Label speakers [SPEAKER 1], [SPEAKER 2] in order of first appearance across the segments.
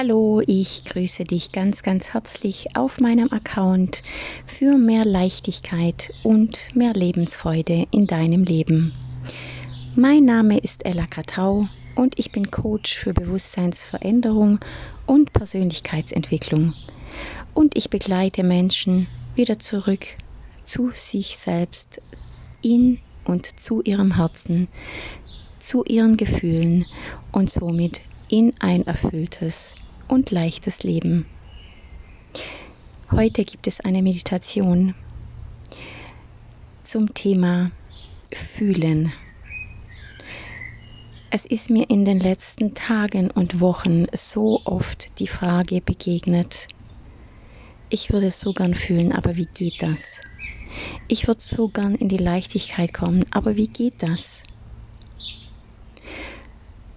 [SPEAKER 1] Hallo, ich grüße dich ganz, ganz herzlich auf meinem Account für mehr Leichtigkeit und mehr Lebensfreude in deinem Leben. Mein Name ist Ella Katau und ich bin Coach für Bewusstseinsveränderung und Persönlichkeitsentwicklung. Und ich begleite Menschen wieder zurück zu sich selbst, in und zu ihrem Herzen, zu ihren Gefühlen und somit in ein erfülltes und leichtes Leben. Heute gibt es eine Meditation zum Thema Fühlen. Es ist mir in den letzten Tagen und Wochen so oft die Frage begegnet, ich würde so gern fühlen, aber wie geht das? Ich würde so gern in die Leichtigkeit kommen, aber wie geht das?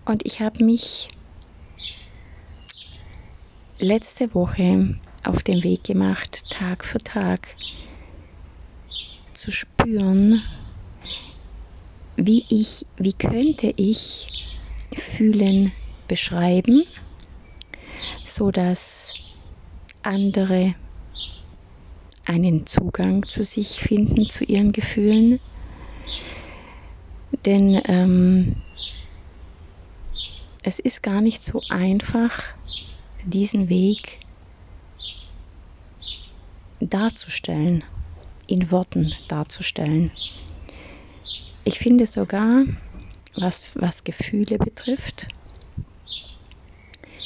[SPEAKER 1] Und ich habe mich letzte Woche auf den Weg gemacht, Tag für Tag zu spüren, wie ich, wie könnte ich fühlen beschreiben, so dass andere einen Zugang zu sich finden, zu ihren Gefühlen. Denn ähm, es ist gar nicht so einfach, diesen Weg darzustellen, in Worten darzustellen. Ich finde sogar, was, was Gefühle betrifft,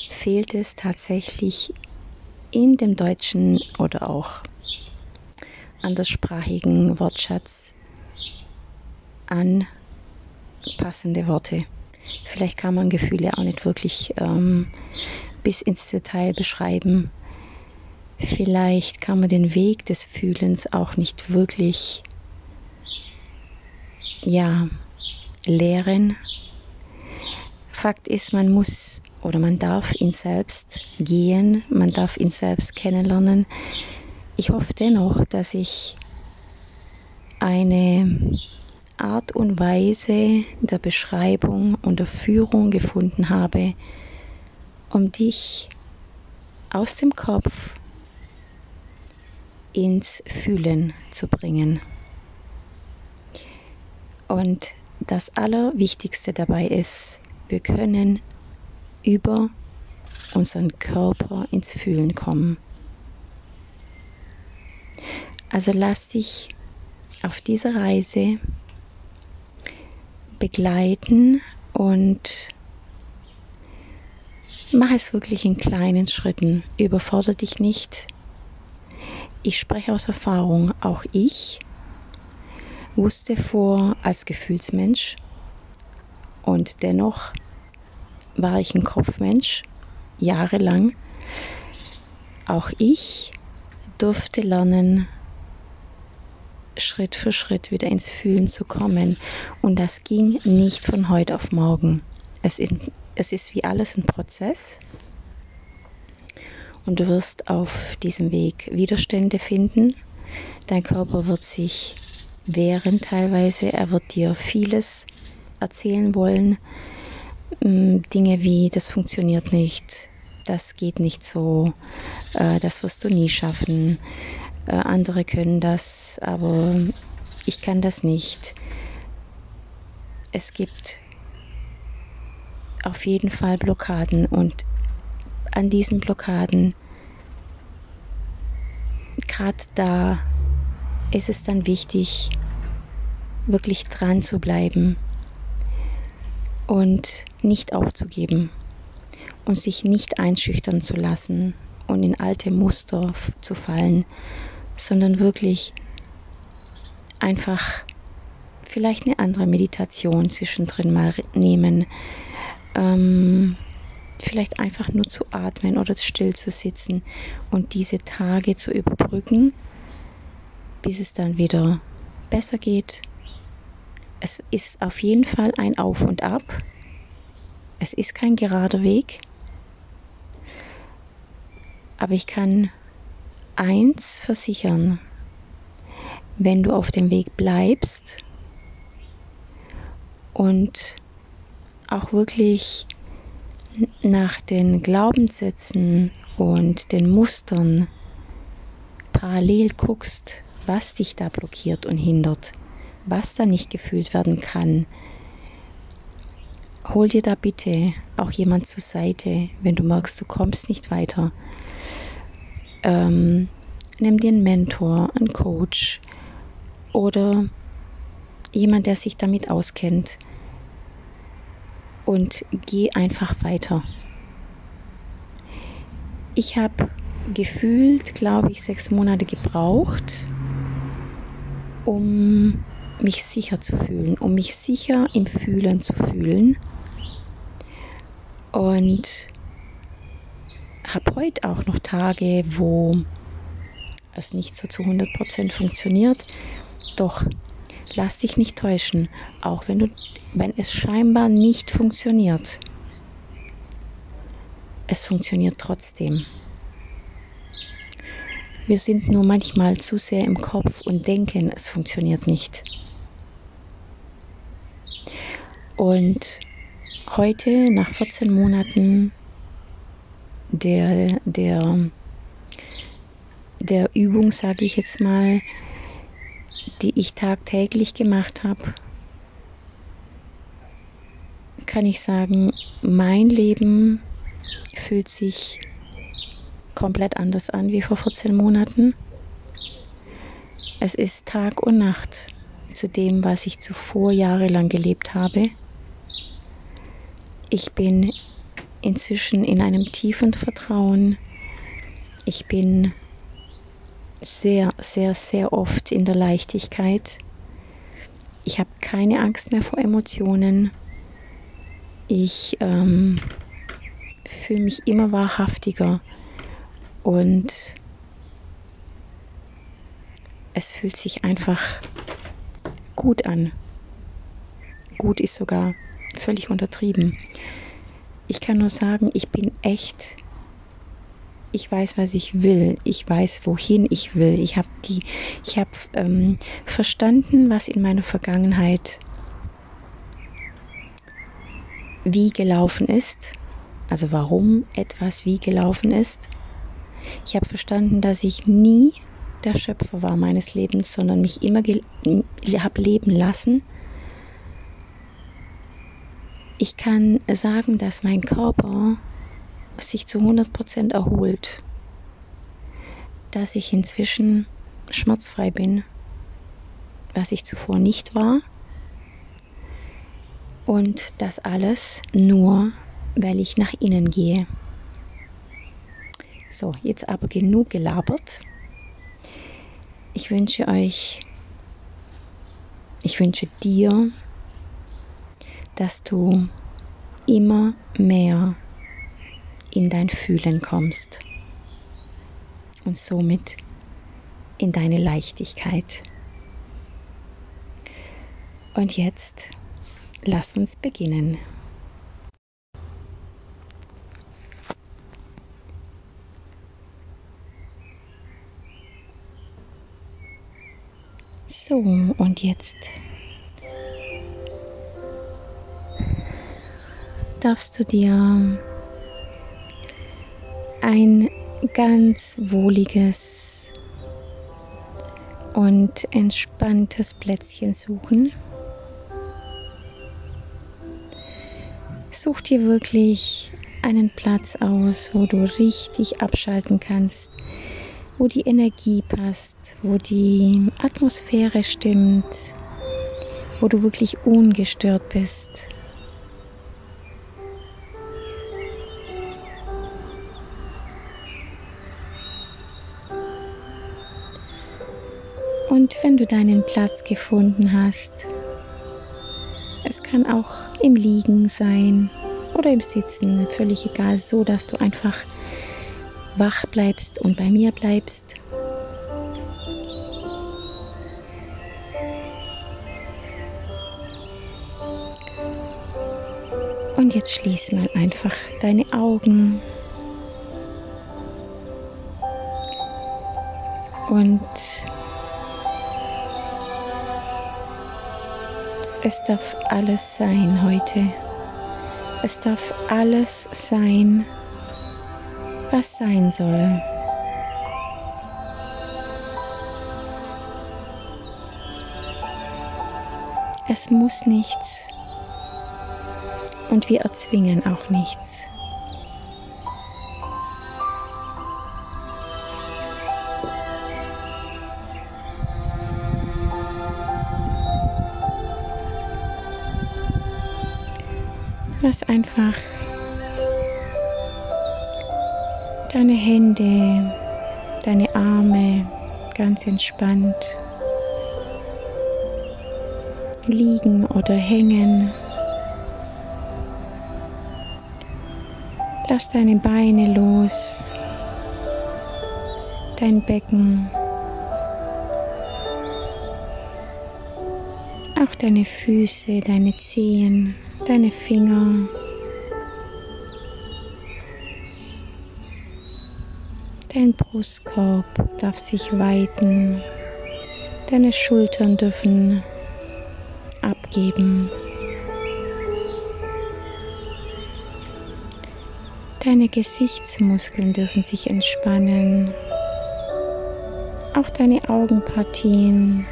[SPEAKER 1] fehlt es tatsächlich in dem deutschen oder auch anderssprachigen Wortschatz an passende Worte. Vielleicht kann man Gefühle auch nicht wirklich ähm, bis ins Detail beschreiben. Vielleicht kann man den Weg des Fühlens auch nicht wirklich ja, lehren. Fakt ist, man muss oder man darf ihn selbst gehen, man darf ihn selbst kennenlernen. Ich hoffe dennoch, dass ich eine Art und Weise der Beschreibung und der Führung gefunden habe, um dich aus dem Kopf ins Fühlen zu bringen. Und das Allerwichtigste dabei ist, wir können über unseren Körper ins Fühlen kommen. Also lass dich auf dieser Reise begleiten und Mach es wirklich in kleinen Schritten. Überfordere dich nicht. Ich spreche aus Erfahrung. Auch ich wusste vor als Gefühlsmensch und dennoch war ich ein Kopfmensch jahrelang. Auch ich durfte lernen, Schritt für Schritt wieder ins Fühlen zu kommen. Und das ging nicht von heute auf morgen. Es es ist wie alles ein Prozess und du wirst auf diesem Weg Widerstände finden. Dein Körper wird sich wehren teilweise, er wird dir vieles erzählen wollen. Mm, Dinge wie, das funktioniert nicht, das geht nicht so, äh, das wirst du nie schaffen. Äh, andere können das, aber ich kann das nicht. Es gibt auf jeden Fall Blockaden. Und an diesen Blockaden, gerade da ist es dann wichtig, wirklich dran zu bleiben und nicht aufzugeben und sich nicht einschüchtern zu lassen und in alte Muster zu fallen, sondern wirklich einfach vielleicht eine andere Meditation zwischendrin mal nehmen, ähm, vielleicht einfach nur zu atmen oder still zu sitzen und diese Tage zu überbrücken, bis es dann wieder besser geht. Es ist auf jeden Fall ein Auf und Ab. Es ist kein gerader Weg. Aber ich kann eins versichern, wenn du auf dem Weg bleibst und auch wirklich nach den Glaubenssätzen und den Mustern parallel guckst, was dich da blockiert und hindert, was da nicht gefühlt werden kann, hol dir da bitte auch jemand zur Seite, wenn du merkst, du kommst nicht weiter. Ähm, nimm dir einen Mentor, einen Coach oder jemand, der sich damit auskennt und geh einfach weiter. Ich habe gefühlt, glaube ich, sechs Monate gebraucht, um mich sicher zu fühlen, um mich sicher im Fühlen zu fühlen. Und habe heute auch noch Tage, wo es nicht so zu 100% funktioniert. Doch lass dich nicht täuschen, auch wenn, du, wenn es scheinbar nicht funktioniert. Es funktioniert trotzdem. Wir sind nur manchmal zu sehr im Kopf und denken, es funktioniert nicht. Und heute, nach 14 Monaten der, der, der Übung, sage ich jetzt mal, die ich tagtäglich gemacht habe, kann ich sagen, mein Leben fühlt sich komplett anders an wie vor 14 Monaten. Es ist Tag und Nacht zu dem, was ich zuvor jahrelang gelebt habe. Ich bin inzwischen in einem tiefen Vertrauen. Ich bin sehr, sehr, sehr oft in der Leichtigkeit. Ich habe keine Angst mehr vor Emotionen. Ich ähm, fühle mich immer wahrhaftiger und es fühlt sich einfach gut an. Gut ist sogar völlig untertrieben. Ich kann nur sagen, ich bin echt ich weiß, was ich will, ich weiß, wohin ich will. Ich habe die, ich habe ähm, verstanden, was in meiner Vergangenheit wie gelaufen ist, also warum etwas wie gelaufen ist. Ich habe verstanden, dass ich nie der Schöpfer war meines Lebens, sondern mich immer habe leben lassen. Ich kann sagen, dass mein Körper sich zu 100% erholt, dass ich inzwischen schmerzfrei bin, was ich zuvor nicht war. Und das alles nur, weil ich nach innen gehe. So, jetzt aber genug gelabert. Ich wünsche euch, ich wünsche dir, dass du immer mehr in dein Fühlen kommst und somit in deine Leichtigkeit. Und jetzt lass uns beginnen. So, und jetzt darfst du dir ein ganz wohliges und entspanntes Plätzchen suchen. Such dir wirklich einen Platz aus, wo du richtig abschalten kannst, wo die Energie passt, wo die Atmosphäre stimmt, wo du wirklich ungestört bist. Wenn du deinen Platz gefunden hast, es kann auch im Liegen sein oder im Sitzen, völlig egal, so dass du einfach wach bleibst und bei mir bleibst. Und jetzt schließ mal einfach deine Augen. Und Es darf alles sein heute. Es darf alles sein, was sein soll. Es muss nichts und wir erzwingen auch nichts. Lass einfach deine Hände, deine Arme ganz entspannt liegen oder hängen. Lass deine Beine los, dein Becken, auch deine Füße, deine Zehen, deine Finger. Dein Brustkorb darf sich weiten, deine Schultern dürfen abgeben. Deine Gesichtsmuskeln dürfen sich entspannen, auch deine Augenpartien,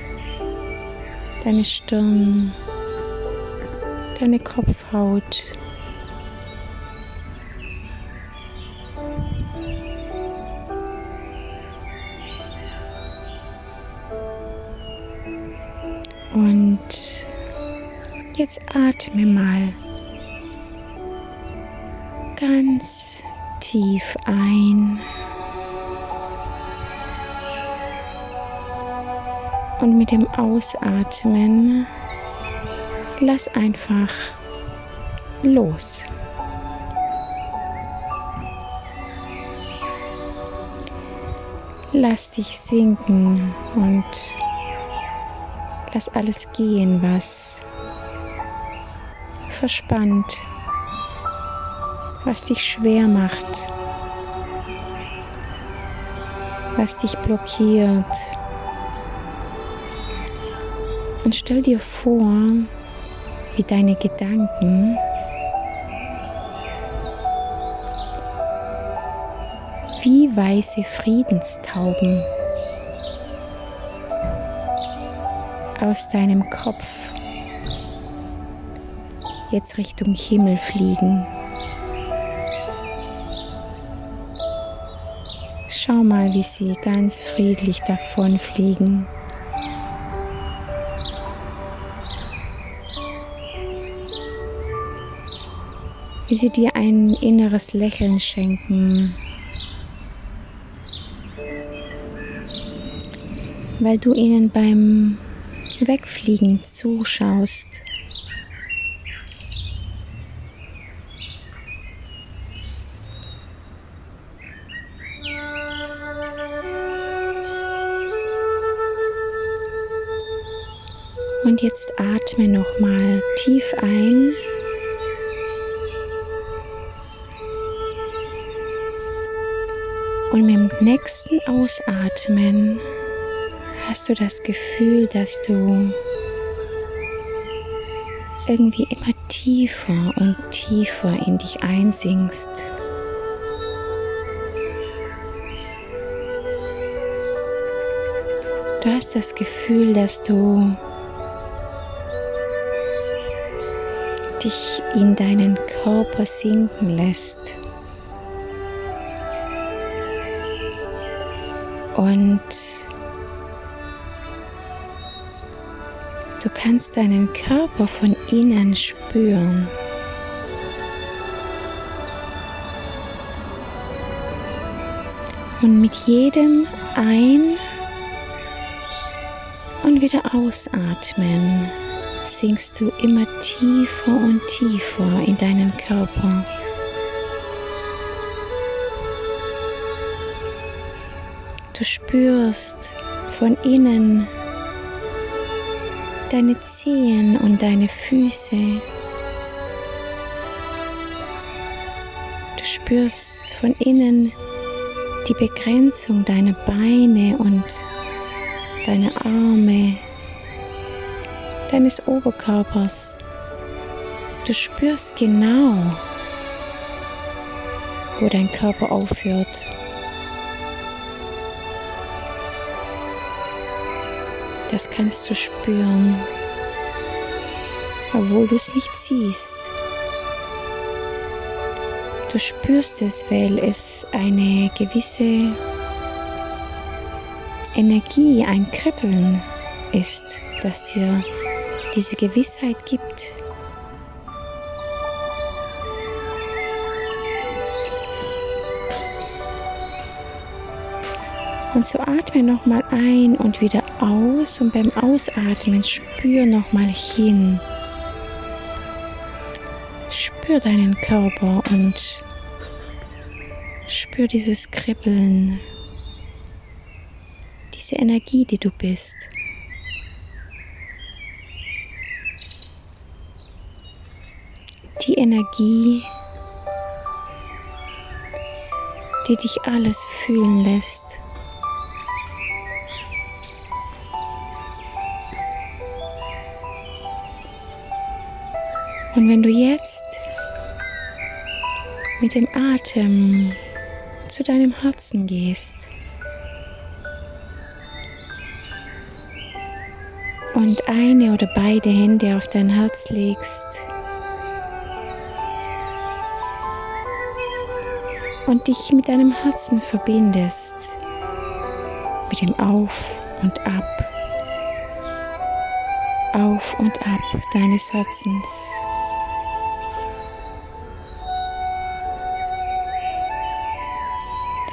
[SPEAKER 1] deine Stirn, deine Kopfhaut. Und jetzt atme mal ganz tief ein und mit dem Ausatmen lass einfach los. Lass dich sinken und lass alles gehen, was verspannt, was dich schwer macht, was dich blockiert. Und stell dir vor, wie deine Gedanken wie weiße Friedenstauben aus deinem Kopf jetzt Richtung Himmel fliegen. Schau mal, wie sie ganz friedlich davonfliegen. Wie sie dir ein inneres Lächeln schenken, weil du ihnen beim Wegfliegen zuschaust. Und jetzt atme nochmal tief ein. Und mit dem nächsten Ausatmen hast du das Gefühl, dass du irgendwie immer tiefer und tiefer in dich einsinkst. Du hast das Gefühl, dass du dich in deinen Körper sinken lässt. Und du kannst deinen Körper von innen spüren. Und mit jedem Ein- und wieder Ausatmen sinkst du immer tiefer und tiefer in deinen Körper. Du spürst von innen deine Zehen und deine Füße. Du spürst von innen die Begrenzung deiner Beine und deiner Arme, deines Oberkörpers. Du spürst genau, wo dein Körper aufhört. Das kannst du spüren, obwohl du es nicht siehst. Du spürst es, weil es eine gewisse Energie, ein Kribbeln ist, das dir diese Gewissheit gibt. Und so atme nochmal ein und wieder aus und beim Ausatmen spür nochmal hin. Spür deinen Körper und spür dieses Kribbeln, diese Energie, die du bist. Die Energie, die dich alles fühlen lässt. Und wenn du jetzt mit dem Atem zu deinem Herzen gehst und eine oder beide Hände auf dein Herz legst und dich mit deinem Herzen verbindest, mit dem Auf und Ab, auf und ab deines Herzens.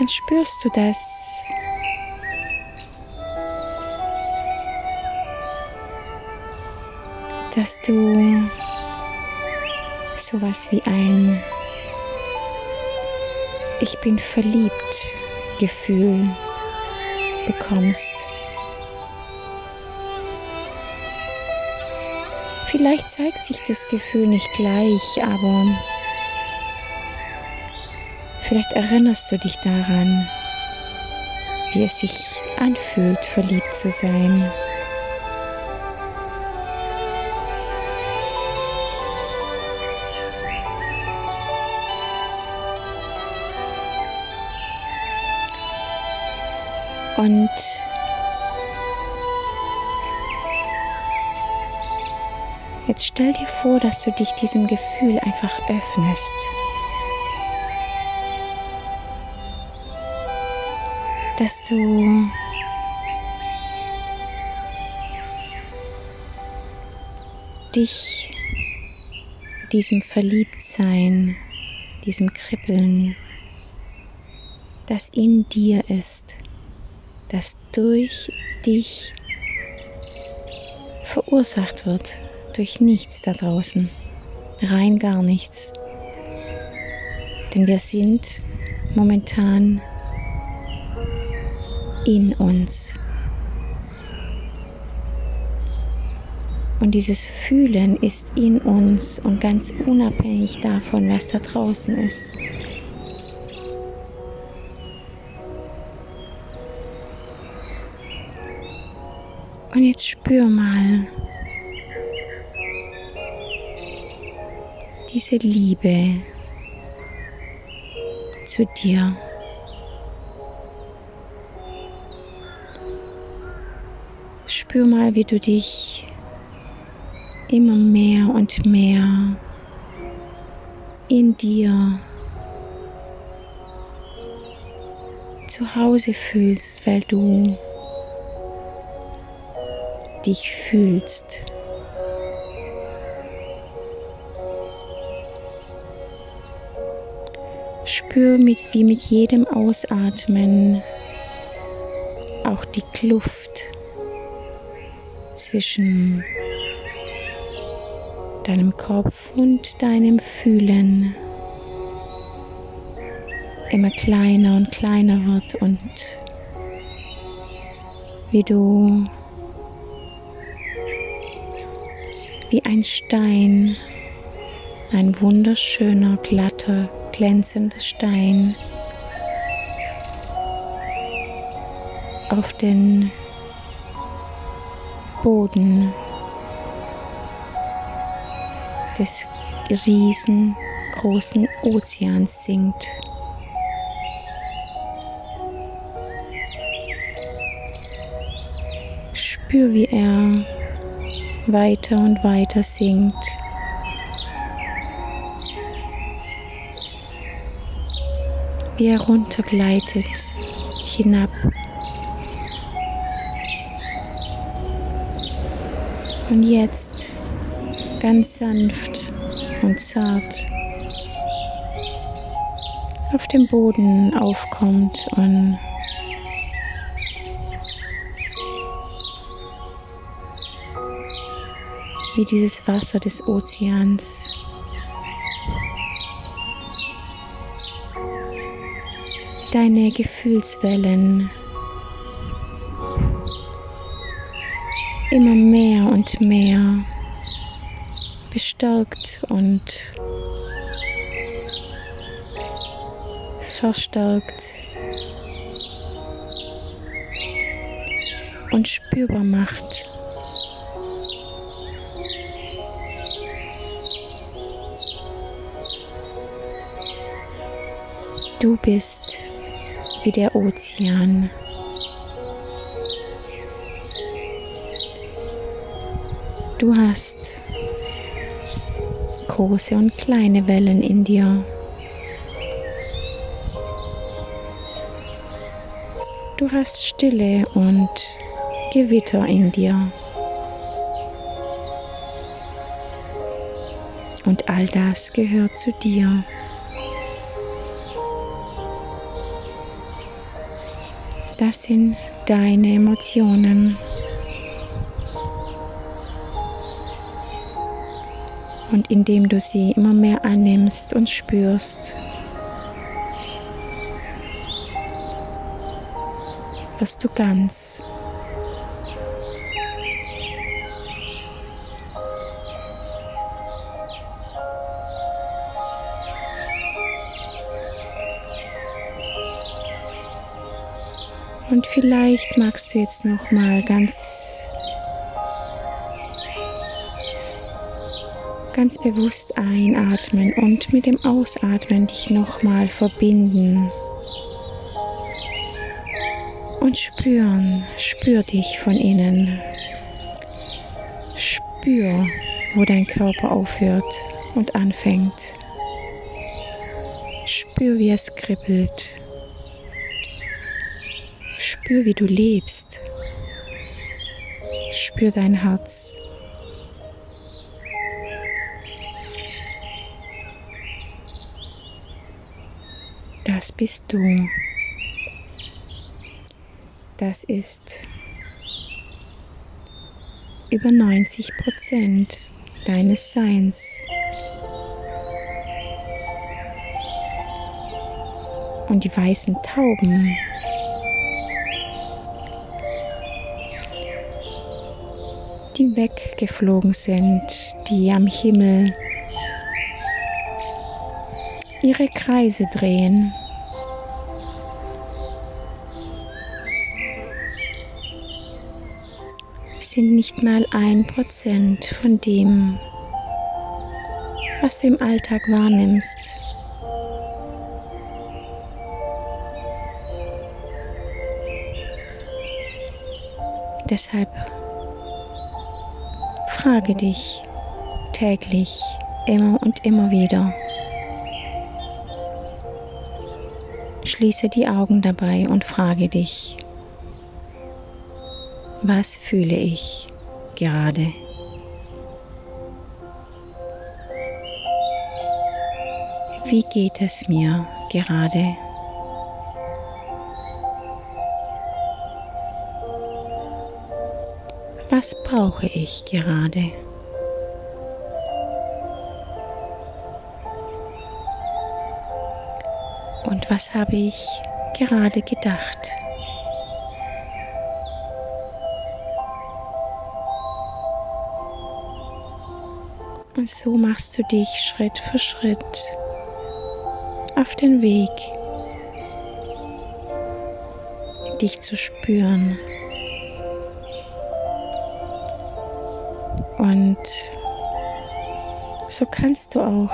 [SPEAKER 1] Dann spürst du das. Dass du sowas wie ein Ich bin verliebt Gefühl bekommst. Vielleicht zeigt sich das Gefühl nicht gleich, aber Vielleicht erinnerst du dich daran, wie es sich anfühlt, verliebt zu sein. Und jetzt stell dir vor, dass du dich diesem Gefühl einfach öffnest. Dass du dich diesem Verliebtsein, diesem Kribbeln, das in dir ist, das durch dich verursacht wird, durch nichts da draußen, rein gar nichts. Denn wir sind momentan in uns. Und dieses Fühlen ist in uns und ganz unabhängig davon, was da draußen ist. Und jetzt spür mal diese Liebe zu dir. Spür mal, wie du dich immer mehr und mehr in dir zu Hause fühlst, weil du dich fühlst. Spür mit, wie mit jedem Ausatmen auch die Kluft zwischen deinem Kopf und deinem Fühlen immer kleiner und kleiner wird und wie du wie ein Stein, ein wunderschöner, glatter, glänzender Stein auf den Boden des riesengroßen Ozeans sinkt. Spür, wie er weiter und weiter sinkt. Wie er runtergleitet hinab. Und jetzt ganz sanft und zart auf dem Boden aufkommt und wie dieses Wasser des Ozeans. Deine Gefühlswellen immer mehr und mehr bestärkt und verstärkt und spürbar macht. Du bist wie der Ozean. Du hast große und kleine Wellen in dir. Du hast Stille und Gewitter in dir. Und all das gehört zu dir. Das sind deine Emotionen. Und indem du sie immer mehr annimmst und spürst, wirst du ganz. Und vielleicht magst du jetzt noch mal ganz ganz bewusst einatmen und mit dem Ausatmen dich noch mal verbinden. Und spüren, spür dich von innen. Spür, wo dein Körper aufhört und anfängt. Spür, wie es kribbelt Spür, wie du lebst. Spür dein Herz. Das bist du. Das ist über 90 Prozent deines Seins. Und die weißen Tauben die weggeflogen sind, die am Himmel ihre Kreise drehen. Sind nicht mal ein Prozent von dem, was du im Alltag wahrnimmst. Deshalb Frage dich täglich immer und immer wieder. Schließe die Augen dabei und frage dich, was fühle ich gerade? Wie geht es mir gerade? Was brauche ich gerade? Und was habe ich gerade gedacht? Und so machst du dich Schritt für Schritt auf den Weg, dich zu spüren. und so kannst du auch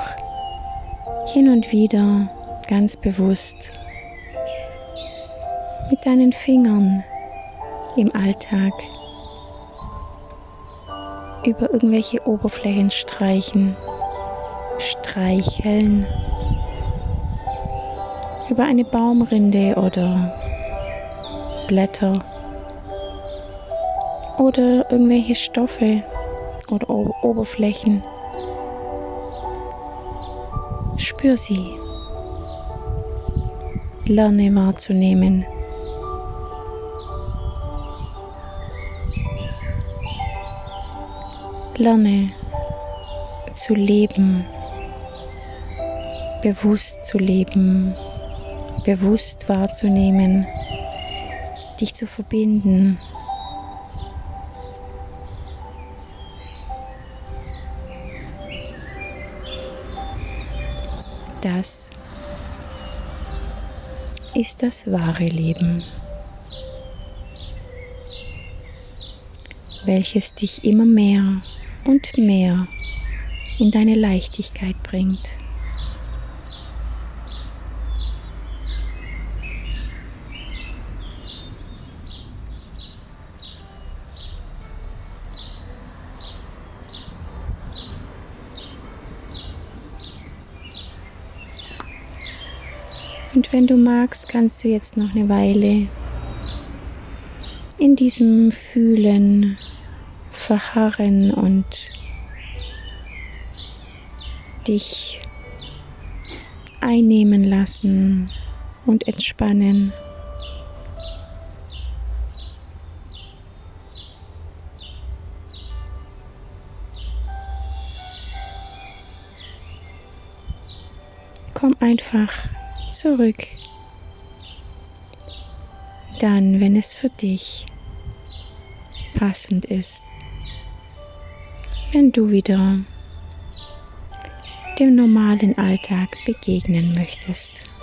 [SPEAKER 1] hin und wieder ganz bewusst mit deinen Fingern im Alltag über irgendwelche Oberflächen streichen, streicheln, über eine Baumrinde oder Blätter oder irgendwelche Stoffe oder Oberflächen. Spür sie. Lerne wahrzunehmen. Lerne zu leben, bewusst zu leben, bewusst wahrzunehmen, dich zu verbinden. Das ist das wahre Leben, welches dich immer mehr und mehr in deine Leichtigkeit bringt. Und wenn du magst, kannst du jetzt noch eine Weile in diesem Fühlen verharren und dich einnehmen lassen und entspannen. Komm einfach zurück. Dann, wenn es für dich passend ist, wenn du wieder dem normalen Alltag begegnen möchtest.